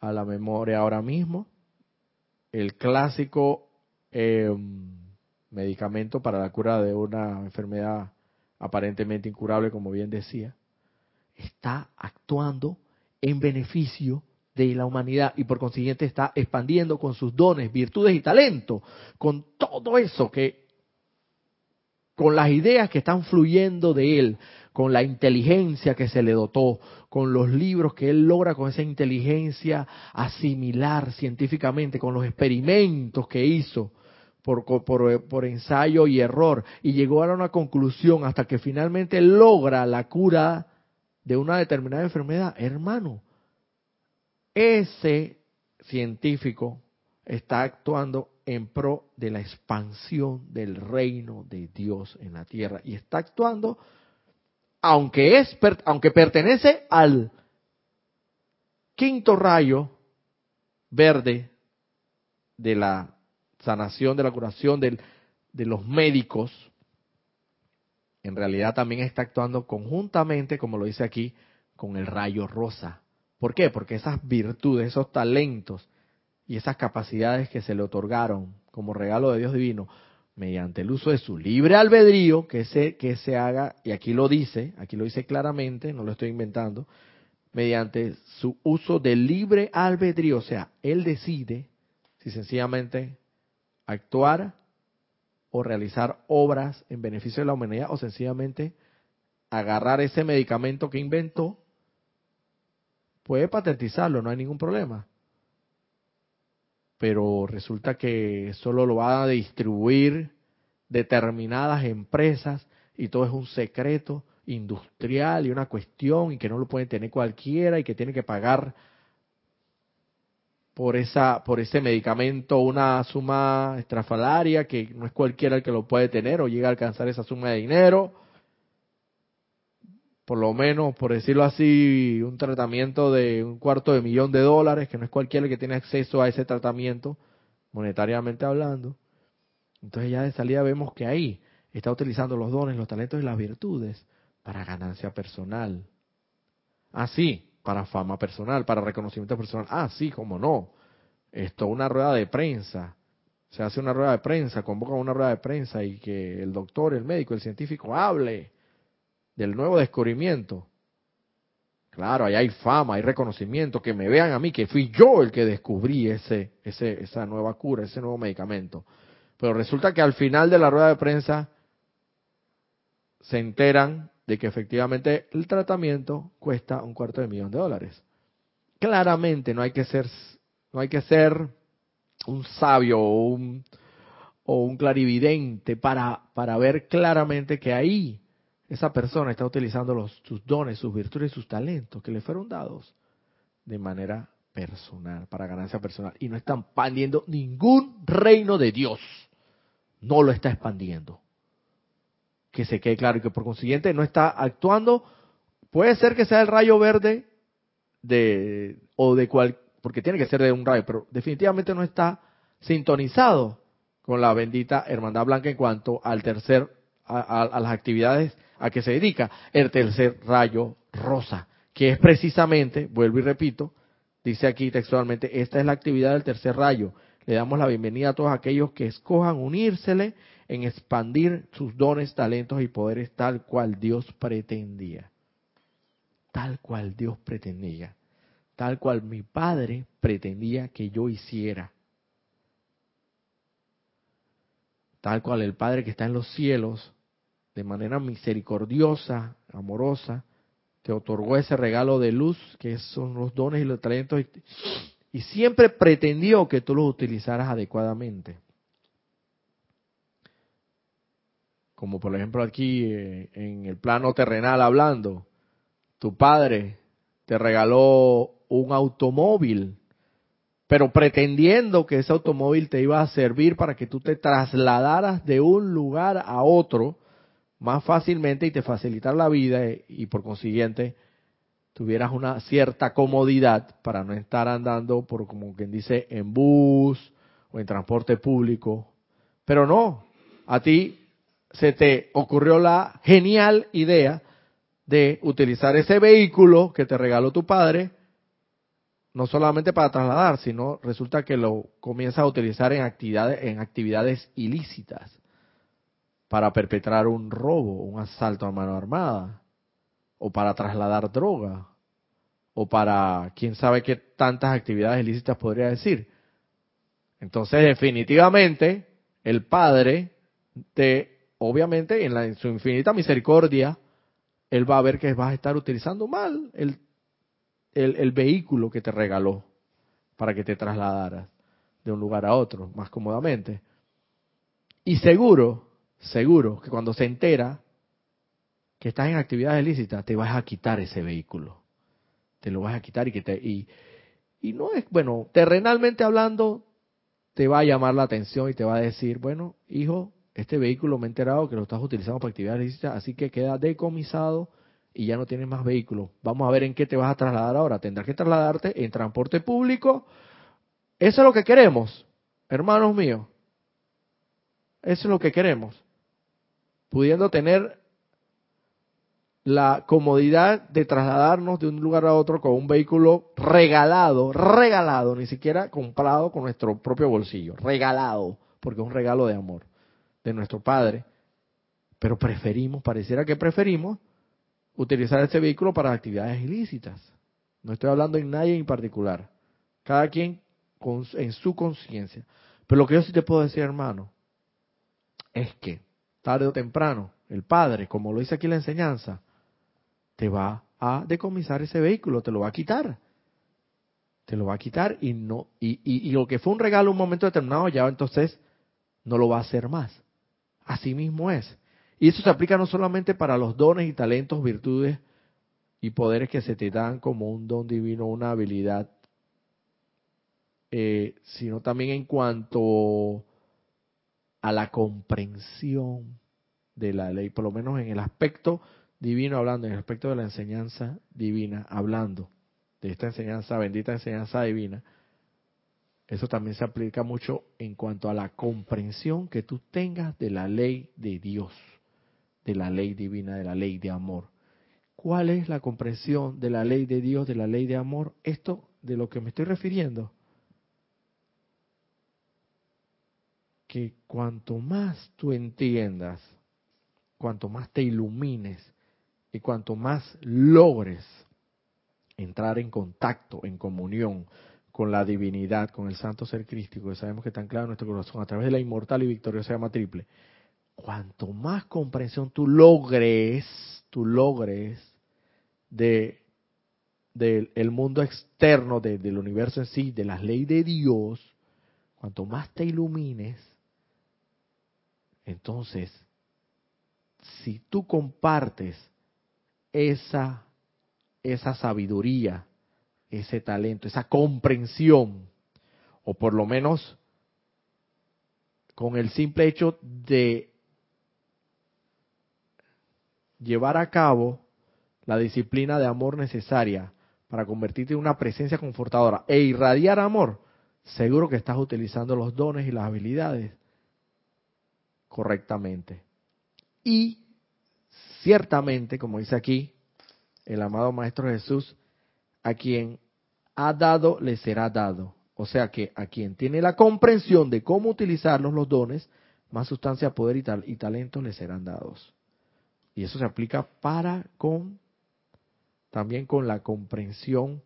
a la memoria ahora mismo, el clásico em, medicamento para la cura de una enfermedad aparentemente incurable, como bien decía, está actuando en beneficio de la humanidad y por consiguiente está expandiendo con sus dones, virtudes y talentos, con todo eso que, con las ideas que están fluyendo de él, con la inteligencia que se le dotó, con los libros que él logra con esa inteligencia asimilar científicamente, con los experimentos que hizo por, por, por ensayo y error, y llegó a una conclusión hasta que finalmente logra la cura de una determinada enfermedad. Hermano, ese científico está actuando en pro de la expansión del reino de Dios en la tierra y está actuando aunque es aunque pertenece al quinto rayo verde de la sanación, de la curación de los médicos, en realidad también está actuando conjuntamente, como lo dice aquí, con el rayo rosa. ¿Por qué? Porque esas virtudes, esos talentos y esas capacidades que se le otorgaron como regalo de Dios divino, mediante el uso de su libre albedrío, que se, que se haga, y aquí lo dice, aquí lo dice claramente, no lo estoy inventando, mediante su uso del libre albedrío, o sea, él decide si sencillamente actuar o realizar obras en beneficio de la humanidad o sencillamente agarrar ese medicamento que inventó puede patentizarlo, no hay ningún problema. Pero resulta que solo lo van a distribuir determinadas empresas y todo es un secreto industrial y una cuestión y que no lo puede tener cualquiera y que tiene que pagar por esa por ese medicamento una suma estrafalaria que no es cualquiera el que lo puede tener o llega a alcanzar esa suma de dinero por lo menos, por decirlo así, un tratamiento de un cuarto de millón de dólares, que no es cualquiera que tiene acceso a ese tratamiento, monetariamente hablando. Entonces ya de salida vemos que ahí está utilizando los dones, los talentos y las virtudes para ganancia personal. Ah, sí, para fama personal, para reconocimiento personal. Ah, sí, cómo no. Esto, una rueda de prensa. Se hace una rueda de prensa, convoca una rueda de prensa y que el doctor, el médico, el científico hable del nuevo descubrimiento. Claro, ahí hay fama, hay reconocimiento, que me vean a mí, que fui yo el que descubrí ese, ese, esa nueva cura, ese nuevo medicamento. Pero resulta que al final de la rueda de prensa se enteran de que efectivamente el tratamiento cuesta un cuarto de millón de dólares. Claramente no hay que ser, no hay que ser un sabio o un, o un clarividente para, para ver claramente que ahí esa persona está utilizando sus dones, sus virtudes y sus talentos que le fueron dados de manera personal, para ganancia personal. Y no está expandiendo ningún reino de Dios. No lo está expandiendo. Que se quede claro y que por consiguiente no está actuando. Puede ser que sea el rayo verde de, o de cual, porque tiene que ser de un rayo, pero definitivamente no está sintonizado con la bendita hermandad blanca en cuanto al tercer, a las actividades a que se dedica el tercer rayo rosa, que es precisamente, vuelvo y repito, dice aquí textualmente, esta es la actividad del tercer rayo. Le damos la bienvenida a todos aquellos que escojan unírsele en expandir sus dones, talentos y poderes tal cual Dios pretendía. Tal cual Dios pretendía. Tal cual mi Padre pretendía que yo hiciera. Tal cual el Padre que está en los cielos de manera misericordiosa, amorosa, te otorgó ese regalo de luz, que son los dones y los talentos, y, siempre pretendió que tú los utilizaras adecuadamente. Como por ejemplo aquí eh, en el plano terrenal hablando, tu padre te regaló un automóvil, pero pretendiendo que ese automóvil te iba a servir para que tú te trasladaras de un lugar a otro, más fácilmente y te facilitar la vida y por consiguiente tuvieras una cierta comodidad para no estar andando por, como quien dice, en bus o en transporte público. Pero no, a ti se te ocurrió la genial idea de utilizar ese vehículo que te regaló tu padre, no solamente para trasladar, sino resulta que lo comienza a utilizar en actividades, en actividades ilícitas, para perpetrar un robo, un asalto a mano armada, o para trasladar droga, o para quién sabe qué tantas actividades ilícitas podría decir. Entonces, definitivamente, el Padre te, obviamente, en, la, su infinita misericordia, Él va a ver que vas a estar utilizando mal el, el vehículo que te regaló para que te trasladaras de un lugar a otro más cómodamente. Y seguro, seguro que cuando se entera que estás en actividades ilícitas, te vas a quitar ese vehículo. Te lo vas a quitar y que te y, y no es bueno, terrenalmente hablando te va a llamar la atención y te va a decir, bueno, hijo, este vehículo me he enterado que lo estás utilizando para actividades ilícitas, así que queda decomisado y ya no tienes más vehículos. Vamos a ver en qué te vas a trasladar ahora. Tendrás que trasladarte en transporte público. Eso es lo que queremos, hermanos míos. Eso es lo que queremos. Pudiendo tener la comodidad de trasladarnos de un lugar a otro con un vehículo regalado, regalado, ni siquiera comprado con nuestro propio bolsillo, regalado, porque es un regalo de amor de nuestro Padre. Pero preferimos, pareciera que preferimos, utilizar este vehículo para actividades ilícitas. No estoy hablando en nadie en particular. Cada quien en su conciencia. Pero lo que yo sí te puedo decir, hermano, es que tarde o temprano, el Padre, como lo dice aquí la enseñanza, te va a decomisar ese vehículo, te lo va a quitar. Te lo va a quitar y no y, y, lo que fue un regalo un momento determinado ya entonces no lo va a hacer más. Así mismo es. Y eso se aplica no solamente para los dones y talentos, virtudes y poderes que se te dan como un don divino, una habilidad, eh, sino también en cuanto a la comprensión de la ley, por lo menos en el aspecto divino hablando, en el aspecto de la enseñanza divina hablando, de esta enseñanza, bendita enseñanza divina, eso también se aplica mucho en cuanto a la comprensión que tú tengas de la ley de Dios, de la ley divina, de la ley de amor. ¿Cuál es la comprensión de la ley de Dios, de la ley de amor? Esto de lo que me estoy refiriendo. Que cuanto más tú entiendas, cuanto más te ilumines, y cuanto más logres entrar en contacto, en comunión con la divinidad, con el santo ser crístico, que sabemos que está anclado en nuestro corazón a través de la inmortal y victoriosa llama triple, cuanto más comprensión tú logres, tú logres de del mundo externo, del universo en sí, de las leyes de Dios, cuanto más te ilumines, entonces, si tú compartes esa, esa sabiduría, ese talento, esa comprensión, o por lo menos con el simple hecho de llevar a cabo la disciplina de amor necesaria para convertirte en una presencia confortadora e irradiar amor, seguro que estás utilizando los dones y las habilidades correctamente. Y Ciertamente, como dice aquí el amado Maestro Jesús, a quien ha dado, le será dado. O sea que a quien tiene la comprensión de cómo utilizarlos los dones, más sustancia, poder y, tal, y talento le serán dados. Y eso se aplica para con también con la comprensión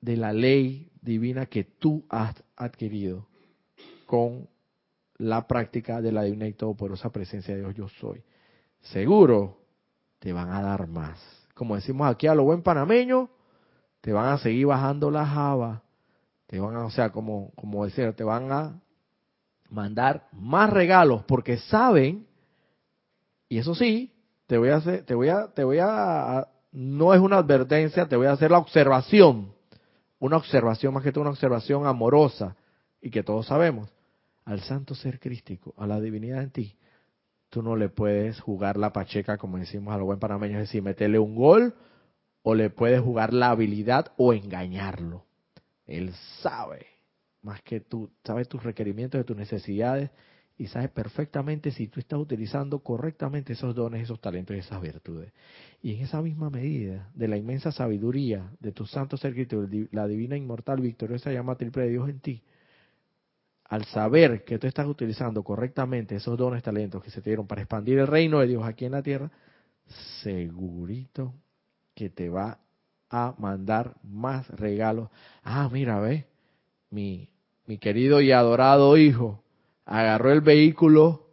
de la ley divina que tú has adquirido con la práctica de la divina y todopoderosa presencia de Dios yo soy seguro te van a dar más. Como decimos aquí a lo buen panameño, te van a seguir bajando la java, te van a, o sea, como, como decir, te van a mandar más regalos porque saben, y eso sí, te voy a hacer, te voy a, te voy a, no es una advertencia, te voy a hacer la observación, una observación más que todo una observación amorosa y que todos sabemos, al santo ser crístico, a la divinidad en ti, tú no le puedes jugar la pacheca, como decimos a lo buen panameño, es decir, meterle un gol o le puedes jugar la habilidad o engañarlo. Él sabe más que tú, sabe tus requerimientos, de tus necesidades y sabe perfectamente si tú estás utilizando correctamente esos dones, esos talentos y esas virtudes. Y en esa misma medida de la inmensa sabiduría de tu santo ser la divina inmortal victoriosa llama triple de Dios en ti, al saber que tú estás utilizando correctamente esos dones, talentos que se te dieron para expandir el reino de Dios aquí en la tierra, segurito que te va a mandar más regalos. Ah, mira, ve, mi, mi querido y adorado hijo agarró el vehículo,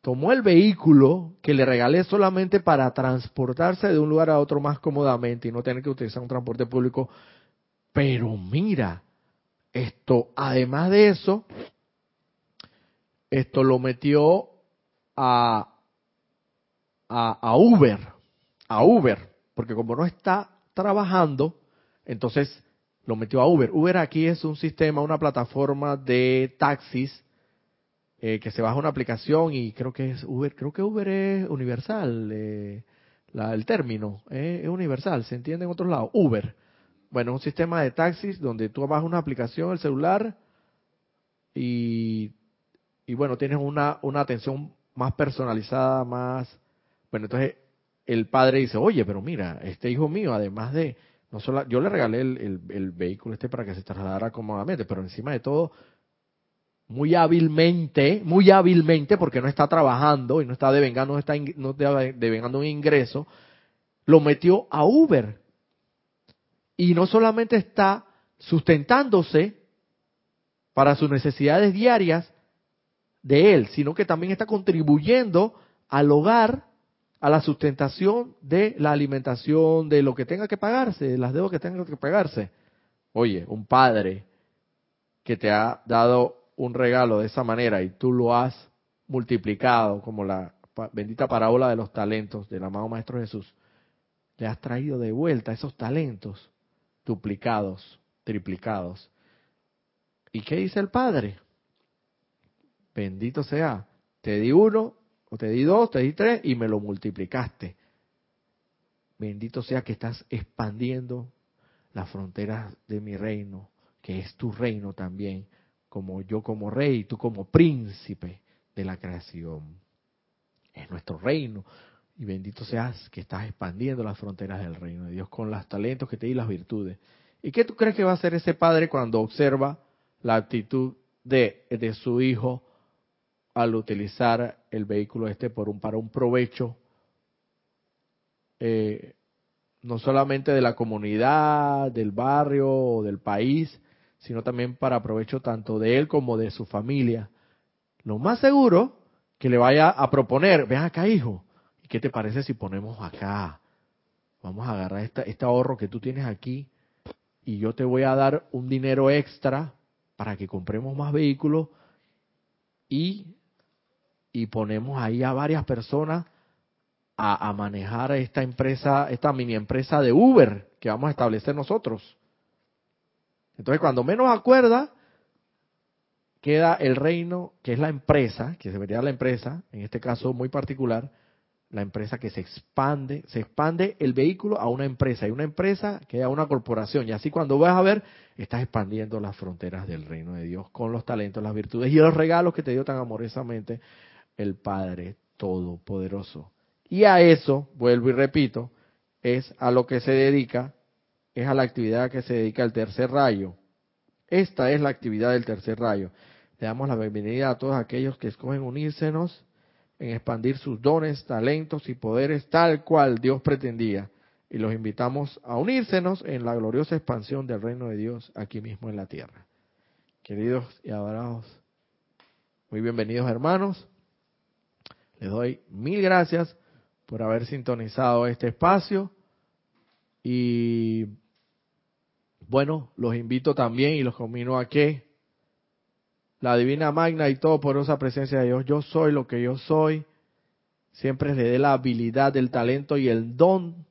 tomó el vehículo que le regalé solamente para transportarse de un lugar a otro más cómodamente y no tener que utilizar un transporte público. Pero mira, esto, además de eso, esto lo metió a, a, Uber, a Uber, porque como no está trabajando, entonces lo metió a Uber. Uber aquí es un sistema, una plataforma de taxis eh, que se baja una aplicación y creo que es Uber, creo que Uber es universal, eh, la, el término eh, es universal, se entiende en otros lados. Uber bueno, un sistema de taxis donde tú bajas una aplicación, el celular, y, y bueno, tienes una, una atención más personalizada, más... Bueno, entonces el padre dice, oye, pero mira, este hijo mío, además de... no solo Yo le regalé el, el, vehículo este para que se trasladara cómodamente, pero encima de todo, muy hábilmente, muy hábilmente, porque no está trabajando y no está devengando, está, no está devengando un ingreso, lo metió a Uber y no solamente está sustentándose para sus necesidades diarias de él, sino que también está contribuyendo al hogar, a la sustentación de la alimentación, de lo que tenga que pagarse, de las deudas que tenga que pagarse. Oye, un padre que te ha dado un regalo de esa manera y tú lo has multiplicado como la bendita parábola de los talentos del amado Maestro Jesús, le has traído de vuelta esos talentos duplicados, triplicados. ¿Y qué dice el Padre? Bendito sea, te di uno, o te di dos, te di tres y me lo multiplicaste. Bendito sea que estás expandiendo las fronteras de mi reino, que es tu reino también, como yo como rey, tú como príncipe de la creación. Es nuestro reino, y bendito seas que estás expandiendo las fronteras del reino de Dios con los talentos que te di las virtudes. ¿Y qué tú crees que va a hacer ese padre cuando observa la actitud de, de su hijo al utilizar el vehículo este por un, para un provecho eh, no solamente de la comunidad, del barrio o del país, sino también para provecho tanto de él como de su familia? Lo más seguro que le vaya a proponer, ven acá hijo, ¿qué te parece si ponemos acá? Vamos a agarrar este ahorro que tú tienes aquí y yo te voy a dar un dinero extra para que compremos más vehículos y, y ponemos ahí a varias personas a, manejar esta empresa, esta mini empresa de Uber que vamos a establecer nosotros. Entonces, cuando menos acuerda, queda el reino, que es la empresa, que debería la empresa, en este caso muy particular, la empresa que se expande, se expande el vehículo a una empresa y una empresa que a una corporación. Y así cuando vas a ver, estás expandiendo las fronteras del reino de Dios con los talentos, las virtudes y los regalos que te dio tan amorosamente el Padre Todopoderoso. Y a eso, vuelvo y repito, es a lo que se dedica, es a la actividad que se dedica el tercer rayo. Esta es la actividad del tercer rayo. Le damos la bienvenida a todos aquellos que escogen unírsenos en expandir sus dones, talentos y poderes tal cual Dios pretendía. Y los invitamos a unírsenos en la gloriosa expansión del reino de Dios aquí mismo en la tierra. Queridos y adorados, muy bienvenidos hermanos. Les doy mil gracias por haber sintonizado este espacio y bueno, los invito también y los combino a que la divina magna y todo por esa presencia de Dios, yo soy lo que yo soy, siempre le dé la habilidad, el talento y el don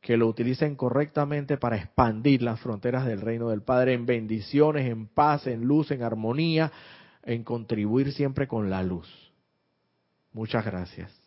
que lo utilicen correctamente para expandir las fronteras del reino del Padre en bendiciones, en paz, en luz, en armonía, en contribuir siempre con la luz. Muchas gracias.